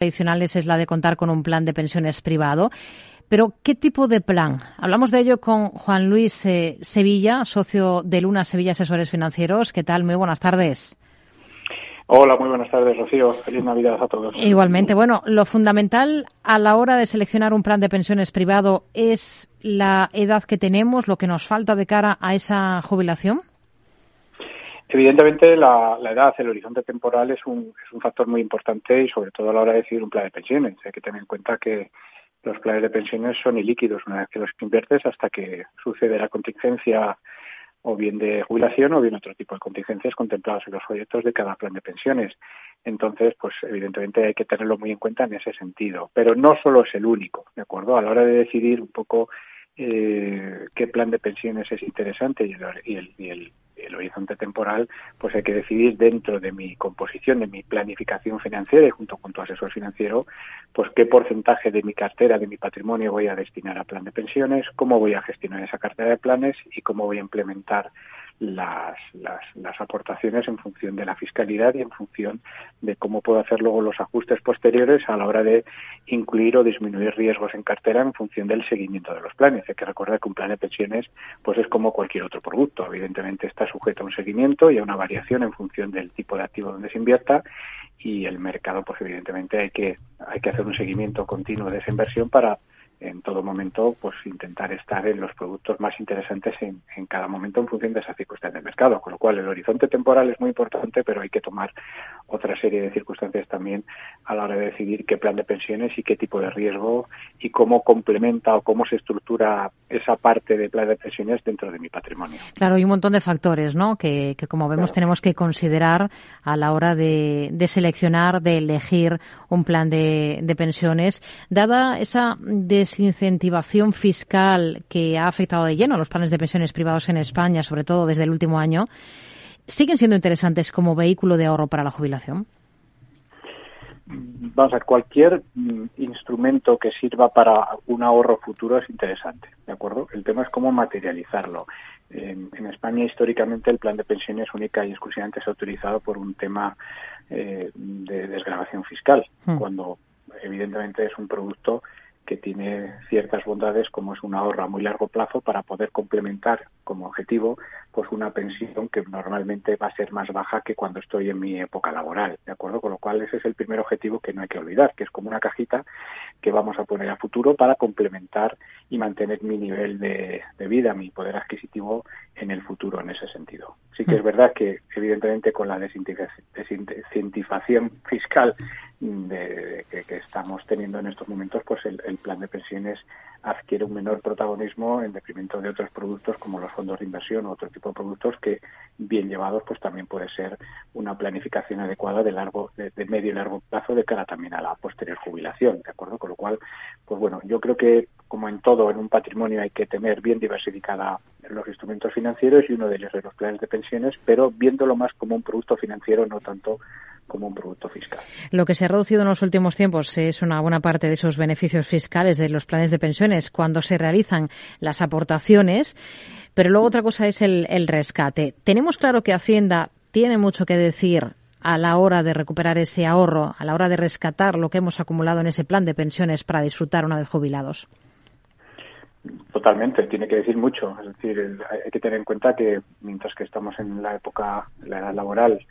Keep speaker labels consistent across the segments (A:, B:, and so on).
A: tradicionales es la de contar con un plan de pensiones privado. Pero, ¿qué tipo de plan? Hablamos de ello con Juan Luis eh, Sevilla, socio de Luna Sevilla Asesores Financieros. ¿Qué tal? Muy buenas tardes.
B: Hola, muy buenas tardes, Rocío. Feliz Navidad a todos.
A: Igualmente. Bueno, lo fundamental a la hora de seleccionar un plan de pensiones privado es la edad que tenemos, lo que nos falta de cara a esa jubilación.
B: Evidentemente, la, edad, el horizonte temporal es un, es un factor muy importante y sobre todo a la hora de decidir un plan de pensiones. Hay que tener en cuenta que los planes de pensiones son ilíquidos una vez que los inviertes hasta que sucede la contingencia o bien de jubilación o bien otro tipo de contingencias contempladas en los proyectos de cada plan de pensiones. Entonces, pues evidentemente hay que tenerlo muy en cuenta en ese sentido. Pero no solo es el único, ¿de acuerdo? A la hora de decidir un poco eh, qué plan de pensiones es interesante y el, y el el horizonte temporal, pues hay que decidir dentro de mi composición, de mi planificación financiera y junto con tu asesor financiero, pues qué porcentaje de mi cartera, de mi patrimonio voy a destinar a plan de pensiones, cómo voy a gestionar esa cartera de planes y cómo voy a implementar las, las, las, aportaciones en función de la fiscalidad y en función de cómo puedo hacer luego los ajustes posteriores a la hora de incluir o disminuir riesgos en cartera en función del seguimiento de los planes. Hay que recordar que un plan de pensiones pues es como cualquier otro producto. Evidentemente está sujeto a un seguimiento y a una variación en función del tipo de activo donde se invierta y el mercado pues evidentemente hay que hay que hacer un seguimiento continuo de esa inversión para en todo momento pues intentar estar en los productos más interesantes en, en, cada momento en función de esa circunstancia del mercado. Con lo cual el horizonte temporal es muy importante, pero hay que tomar otra serie de circunstancias también a la hora de decidir qué plan de pensiones y qué tipo de riesgo y cómo complementa o cómo se estructura esa parte de plan de pensiones dentro de mi patrimonio.
A: Claro, hay un montón de factores, ¿no? Que, que como vemos tenemos que considerar a la hora de, de seleccionar, de elegir un plan de, de pensiones, dada esa des desincentivación fiscal que ha afectado de lleno a los planes de pensiones privados en España, sobre todo desde el último año, siguen siendo interesantes como vehículo de ahorro para la jubilación?
B: Vamos a ver, cualquier mm, instrumento que sirva para un ahorro futuro es interesante, ¿de acuerdo? El tema es cómo materializarlo. En, España, históricamente, el plan de pensiones única y exclusivamente se ha utilizado por un tema eh, de desgravación fiscal, hmm. cuando evidentemente es un producto que tiene ciertas bondades como es un ahorro a muy largo plazo para poder complementar como objetivo pues una pensión que normalmente va a ser más baja que cuando estoy en mi época laboral, ¿de acuerdo? Con lo cual ese es el primer objetivo que no hay que olvidar, que es como una cajita que vamos a poner a futuro para complementar y mantener mi nivel de, vida, mi poder adquisitivo en el futuro en ese sentido. Sí que es mm. verdad que evidentemente con la desincentivación fiscal de, que, estamos teniendo en estos momentos, pues el, plan de pensiones adquiere un menor protagonismo en detrimento de otros productos como los fondos de inversión u otro tipo de productos que, bien llevados, pues también puede ser una planificación adecuada de largo, de, medio y largo plazo de cara también a la posterior jubilación, ¿de acuerdo? Con lo cual, pues bueno, yo creo que como en todo, en un patrimonio hay que tener bien diversificada los instrumentos financieros y uno de ellos es los planes de pensiones, pero viéndolo más como un producto financiero, no tanto como un producto fiscal.
A: Lo que se ha reducido en los últimos tiempos es una buena parte de esos beneficios fiscales de los planes de pensiones cuando se realizan las aportaciones, pero luego otra cosa es el, el rescate. Tenemos claro que Hacienda tiene mucho que decir a la hora de recuperar ese ahorro, a la hora de rescatar lo que hemos acumulado en ese plan de pensiones para disfrutar una vez jubilados.
B: Totalmente, tiene que decir mucho. Es decir, hay que tener en cuenta que mientras que estamos en la época, la edad laboral,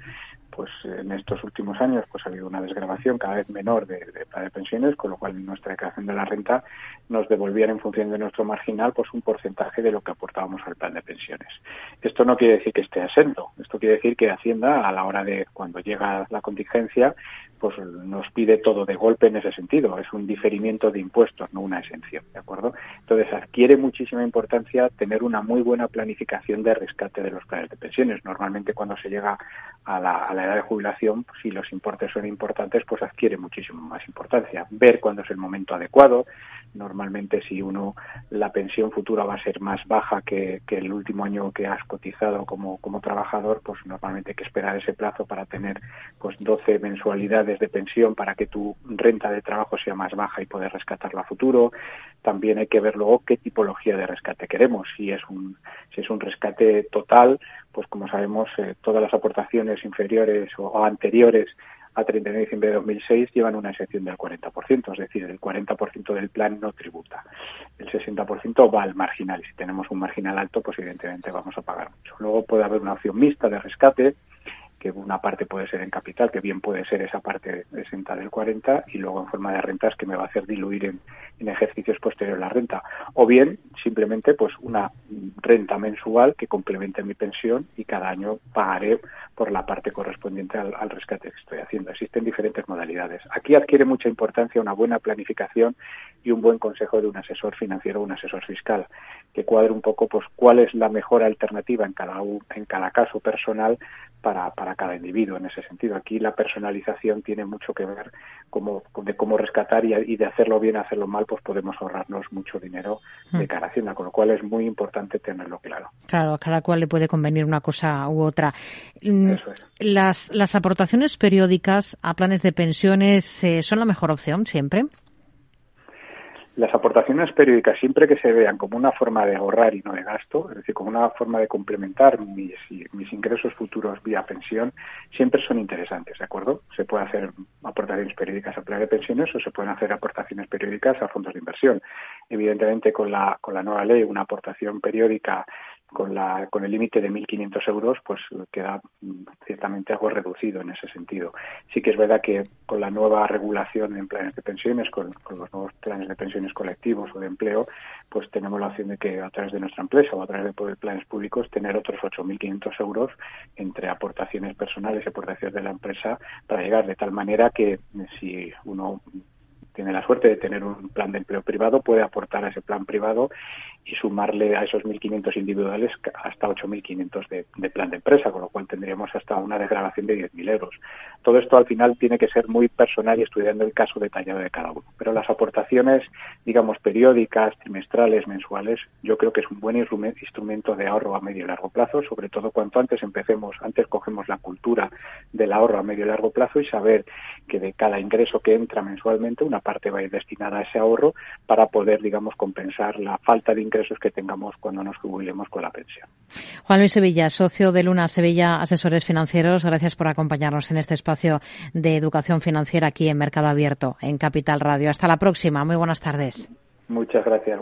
B: pues en estos últimos años pues ha habido una desgrabación cada vez menor de, de, pensiones, con lo cual nuestra declaración de la renta nos devolvían en función de nuestro marginal pues un porcentaje de lo que aportábamos al plan de pensiones. Esto no quiere decir que esté asento, esto quiere decir que Hacienda a la hora de cuando llega la contingencia pues nos pide todo de golpe en ese sentido, es un diferimiento de impuestos, no una exención, ¿de acuerdo? Entonces adquiere muchísima importancia tener una muy buena planificación de rescate de los planes de pensiones. Normalmente cuando se llega a la, a la edad de jubilación, si los importes son importantes, pues adquiere muchísimo más importancia. Ver cuándo es el momento adecuado. Normalmente, si uno la pensión futura va a ser más baja que, el último año que has cotizado como, como trabajador, pues normalmente hay que esperar ese plazo para tener pues 12 mensualidades de pensión para que tu renta de trabajo sea más baja y poder rescatarlo a futuro. También hay que ver luego qué tipología de rescate queremos. Si es un, si es un rescate total, pues como sabemos, eh, todas las aportaciones inferiores o, anteriores a 31 de diciembre de 2006 llevan una excepción del 40%, es decir, el 40% del plan no tributa. El 60% va al marginal y si tenemos un marginal alto, pues evidentemente vamos a pagar mucho. Luego puede haber una opción mixta de rescate que una parte puede ser en capital, que bien puede ser esa parte exenta del 40, y luego en forma de rentas que me va a hacer diluir en, ejercicios posteriores la renta. O bien, simplemente, pues una renta mensual que complemente mi pensión y cada año pagaré por la parte correspondiente al, rescate que estoy haciendo. Existen diferentes modalidades. Aquí adquiere mucha importancia una buena planificación y un buen consejo de un asesor financiero o un asesor fiscal, que cuadre un poco pues cuál es la mejor alternativa en cada, en cada caso personal para cada individuo en ese sentido. Aquí la personalización tiene mucho que ver como, de cómo rescatar y, de hacerlo bien, hacerlo mal, pues podemos ahorrarnos mucho dinero de mm. cara a Hacienda, con lo cual es muy importante tenerlo claro.
A: Claro, a cada cual le puede convenir una cosa u otra. Mm, las, las aportaciones periódicas a planes de pensiones eh, son la mejor opción siempre.
B: Las aportaciones periódicas, siempre que se vean como una forma de ahorrar y no de gasto, es decir, como una forma de complementar mis, mis ingresos futuros vía pensión, siempre son interesantes, ¿de acuerdo? Se puede hacer aportaciones periódicas a plan de pensiones o se pueden hacer aportaciones periódicas a fondos de inversión. Evidentemente, con la, con la nueva ley, una aportación periódica con, la, con el límite de 1.500 euros, pues queda mm, ciertamente algo reducido en ese sentido. Sí que es verdad que con la nueva regulación en planes de pensiones, con, los nuevos planes de pensiones colectivos o de empleo, pues tenemos la opción de que a través de nuestra empresa o a través de planes públicos tener otros 8.500 euros entre aportaciones personales y aportaciones de la empresa para llegar de tal manera que si uno tiene la suerte de tener un plan de empleo privado, puede aportar a ese plan privado y sumarle a esos 1.500 individuales hasta 8.500 de, de plan de empresa, con lo cual tendríamos hasta una degradación de 10.000 euros. Todo esto al final tiene que ser muy personal y estudiando el caso detallado de cada uno. Pero las aportaciones, digamos, periódicas, trimestrales, mensuales, yo creo que es un buen instrumento de ahorro a medio y largo plazo, sobre todo cuanto antes empecemos, antes cogemos la cultura del ahorro a medio y largo plazo y saber que de cada ingreso que entra mensualmente, una parte va a ir destinada a ese ahorro para poder, digamos, compensar la falta de ingresos que tengamos cuando nos jubilemos con la pensión.
A: Juan Luis Sevilla, socio de Luna Sevilla Asesores Financieros, gracias por acompañarnos en este espacio de educación financiera aquí en Mercado Abierto, en Capital Radio. Hasta la próxima. Muy buenas tardes.
B: Muchas gracias.